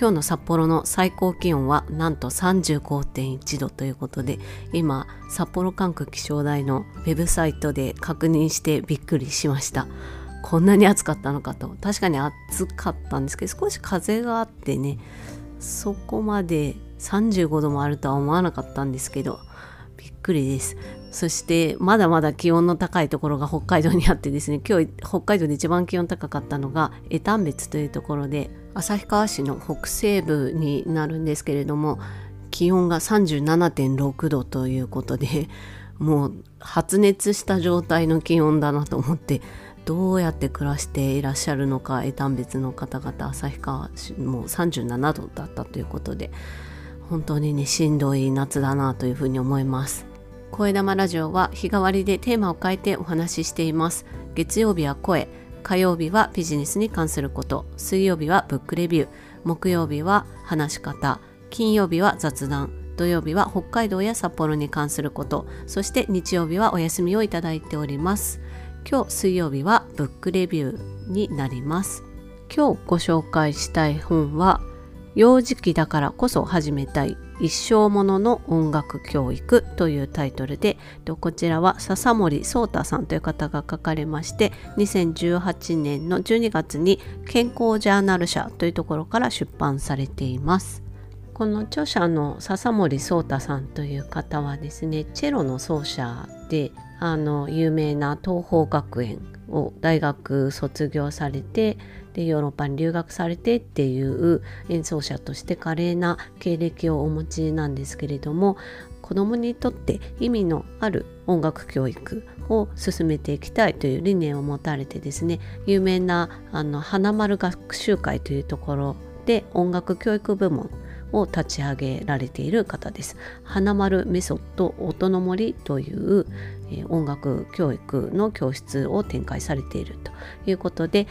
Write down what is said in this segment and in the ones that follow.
今日の札幌の最高気温はなんと35.1度ということで今札幌管区気象台のウェブサイトで確認してびっくりしました。こんなに暑かったのかと。確かに暑かったんですけど少し風があってねそこまで35度もあるとは思わなかったんですけどびっくりです。そしてまだまだ気温の高いところが北海道にあってですね 今日北海道で一番気温高かったのが江丹別というところで旭川市の北西部になるんですけれども気温が37.6度ということで もう発熱した状態の気温だなと思ってどうやって暮らしていらっしゃるのか江丹別の方々旭川市もう37度だったということで本当にねしんどい夏だなというふうに思います。声玉ラジオは日替わりでテーマを変えてお話ししています。月曜日は声火曜日はビジネスに関すること。水曜日はブックレビュー。木曜日は話し方。金曜日は雑談。土曜日は北海道や札幌に関すること。そして日曜日はお休みをいただいております。今日水曜日はブックレビューになります。今日ご紹介したい本は幼児期だからこそ始めたい。一生ものの音楽教育というタイトルでこちらは笹森壮太さんという方が書かれまして2018年の12月に健康ジャーナル社というところから出版されています。この著者の笹森壮太さんという方はですねチェロの奏者であの有名な東邦学園を大学卒業されてでヨーロッパに留学されてっていう演奏者として華麗な経歴をお持ちなんですけれども子どもにとって意味のある音楽教育を進めていきたいという理念を持たれてですね有名なあの花丸学習会というところで音楽教育部門を立ち上げられている方です。花丸メソッド音の森という、え音楽教育の教室を展開されているということで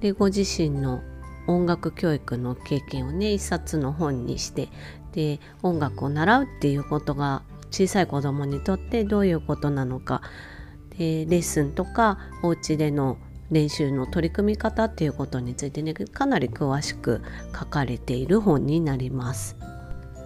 でご自身の音楽教育の経験をね一冊の本にしてで音楽を習うっていうことが小さい子供にとってどういうことなのかでレッスンとかお家での練習の取り組み方っていうことについてねかなり詳しく書かれている本になります。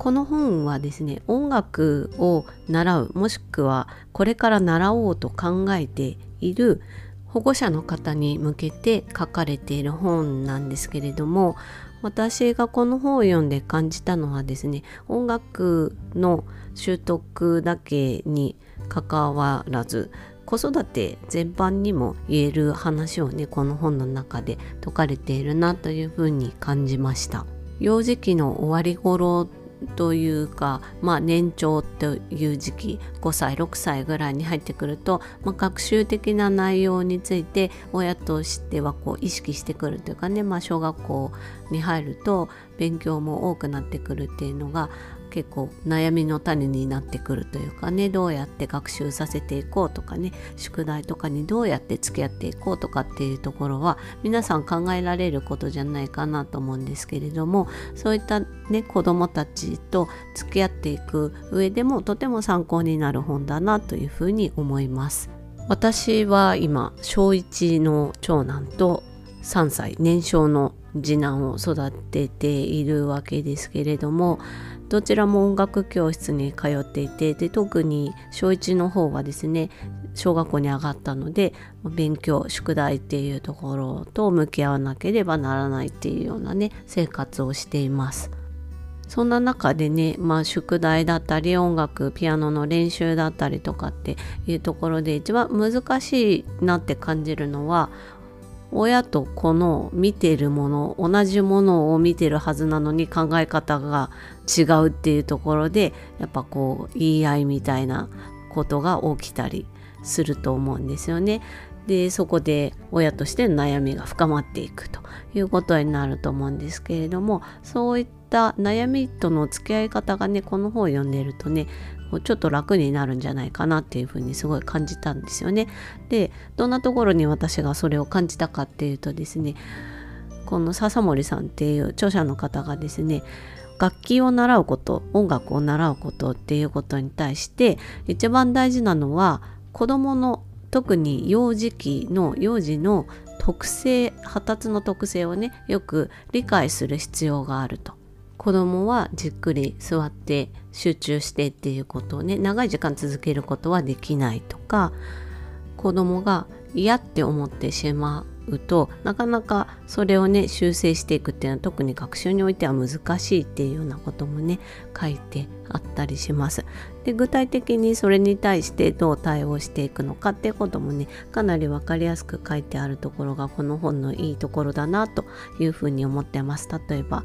この本はですね音楽を習うもしくはこれから習おうと考えている保護者の方に向けて書かれている本なんですけれども私がこの本を読んで感じたのはですね音楽の習得だけにかかわらず子育て全般にも言える話をねこの本の中で説かれているなというふうに感じました。幼児期の終わり頃というか、まあ、年長という時期5歳6歳ぐらいに入ってくると、まあ、学習的な内容について親としてはこう意識してくるというかね、まあ、小学校に入ると勉強も多くなってくるっていうのが結構悩みの種になってくるというかねどうやって学習させていこうとかね宿題とかにどうやって付き合っていこうとかっていうところは皆さん考えられることじゃないかなと思うんですけれどもそういったね子どもたちと付き合っていく上でもとても参考になる本だなというふうに思います。私は今小1の長男と3歳年少の次男を育てているわけですけれどもどちらも音楽教室に通っていてで特に小1の方はですね小学校に上がったので勉強宿題っていうところと向き合わなければならないっていうようなね生活をしています。そんな中でね、まあ、宿題だったり音楽ピアノの練習だったりとかっていうところで一番難しいなって感じるのは親と子の見ているもの同じものを見てるはずなのに考え方が違うっていうところでやっぱこう言い合いみたいなことが起きたりすると思うんですよね。でそこで親としての悩みが深まっていくということになると思うんですけれどもそういった悩みとの付き合い方がねこの本を読んでるとねちょっと楽になるんじゃないかなっていうふうにすごい感じたんですよね。でどんなところに私がそれを感じたかっていうとですねこの笹森さんっていう著者の方がですね楽器を習うこと音楽を習うことっていうことに対して一番大事なのは子どもの特に幼児期の幼児の特性発達の特性をねよく理解する必要があると。子供はじっくり座って集中してっていうことをね長い時間続けることはできないとか子供が嫌って思ってしまうとなかなかそれをね修正していくっていうのは特に学習においては難しいっていうようなこともね書いてあったりします。で具体的にそれに対してどう対応していくのかっていうこともねかなり分かりやすく書いてあるところがこの本のいいところだなというふうに思ってます。例えば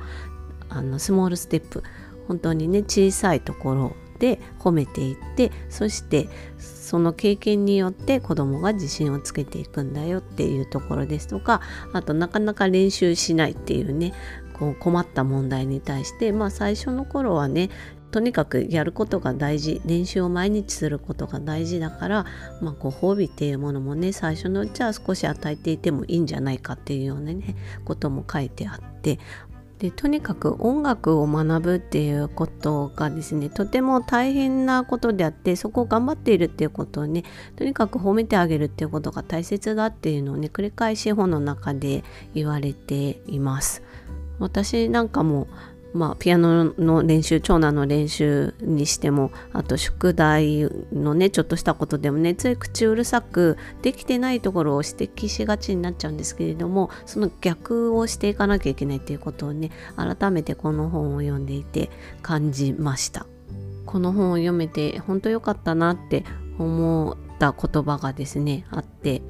あのスモールステップ本当にね小さいところで褒めていってそしてその経験によって子どもが自信をつけていくんだよっていうところですとかあとなかなか練習しないっていうねこう困った問題に対してまあ最初の頃はねとにかくやることが大事練習を毎日することが大事だから、まあ、ご褒美っていうものもね最初のうちは少し与えていてもいいんじゃないかっていうようなねことも書いてあってでとにかく音楽を学ぶっていうことがですねとても大変なことであってそこを頑張っているっていうことをねとにかく褒めてあげるっていうことが大切だっていうのをね繰り返し本の中で言われています。私なんかもまあ、ピアノの練習長男の練習にしてもあと宿題のねちょっとしたことでもねつい口うるさくできてないところを指摘しがちになっちゃうんですけれどもその逆をしていかなきゃいけないっていうことをね改めてこの本を読んでいて感じました。この本を読めて本当良かったなって思った言葉がですねあって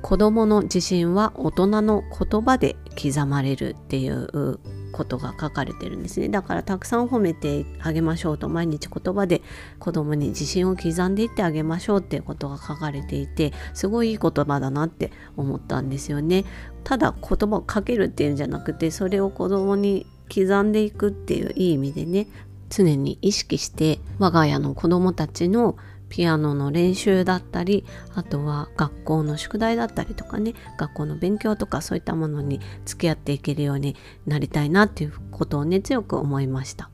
子供の自信は大人の言葉で刻まれるっていうことが書かれてるんですね。だからたくさん褒めてあげましょうと毎日言葉で子供に自信を刻んでいってあげましょうっていうことが書かれていてすごいいい言葉だなって思ったんですよね。ただ言葉をかけるっていうんじゃなくてそれを子供に刻んでいくっていういい意味でね常に意識して我が家の子供たちのピアノの練習だったりあとは学校の宿題だったりとかね学校の勉強とかそういったものに付き合っていけるようになりたいなっていうことをね強く思いました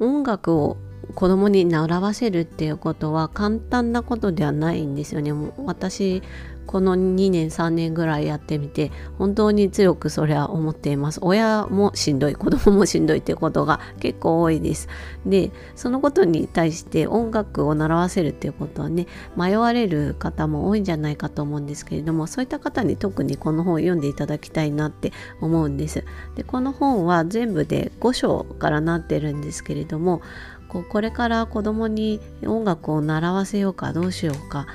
音楽を子供に習わせるっていうことは簡単なことではないんですよね。もう私この2年3年ぐらいやってみて本当に強くそれは思っています。親もしんどい子供もしんどいっていうことが結構多いです。でそのことに対して音楽を習わせるっていうことはね迷われる方も多いんじゃないかと思うんですけれどもそういった方に特にこの本を読んでいただきたいなって思うんです。でこの本は全部で5章からなってるんですけれどもこうこれから子供に音楽を習わせようかどうしようか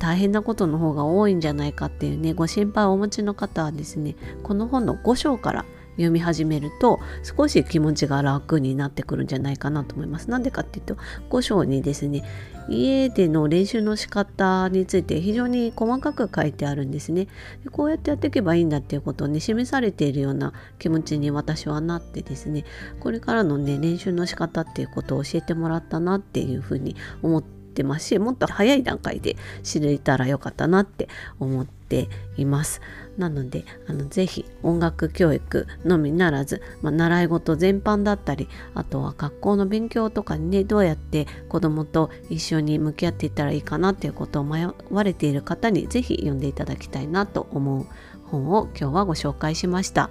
大変なことの方が多いんじゃないかっていうねご心配をお持ちの方はですねこの本の5章から読み始めると少し気持ちが楽になってくるんじゃないかなと思います。なんでかっていうと5章にですね家での練習の仕方について非常に細かく書いてあるんですね。でこうやってやっていけばいいんだっていうことをね示されているような気持ちに私はなってですねこれからのね練習の仕方っていうことを教えてもらったなっていうふうに思ってますしもっと早い段階で知れたらよかったなって思っていますなのであのぜひ音楽教育のみならず、まあ、習い事全般だったりあとは学校の勉強とかにねどうやって子どもと一緒に向き合っていったらいいかなっていうことを迷われている方にぜひ読んでいただきたいなと思う本を今日はご紹介しました。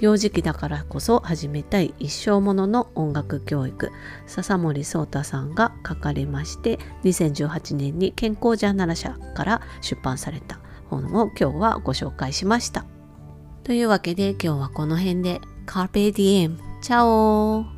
幼児期だからこそ始めたい一生ものの音楽教育笹森聡太さんが書かれまして2018年に健康ジャーナル社から出版された本を今日はご紹介しました。というわけで今日はこの辺で。カーペディエム。チャオ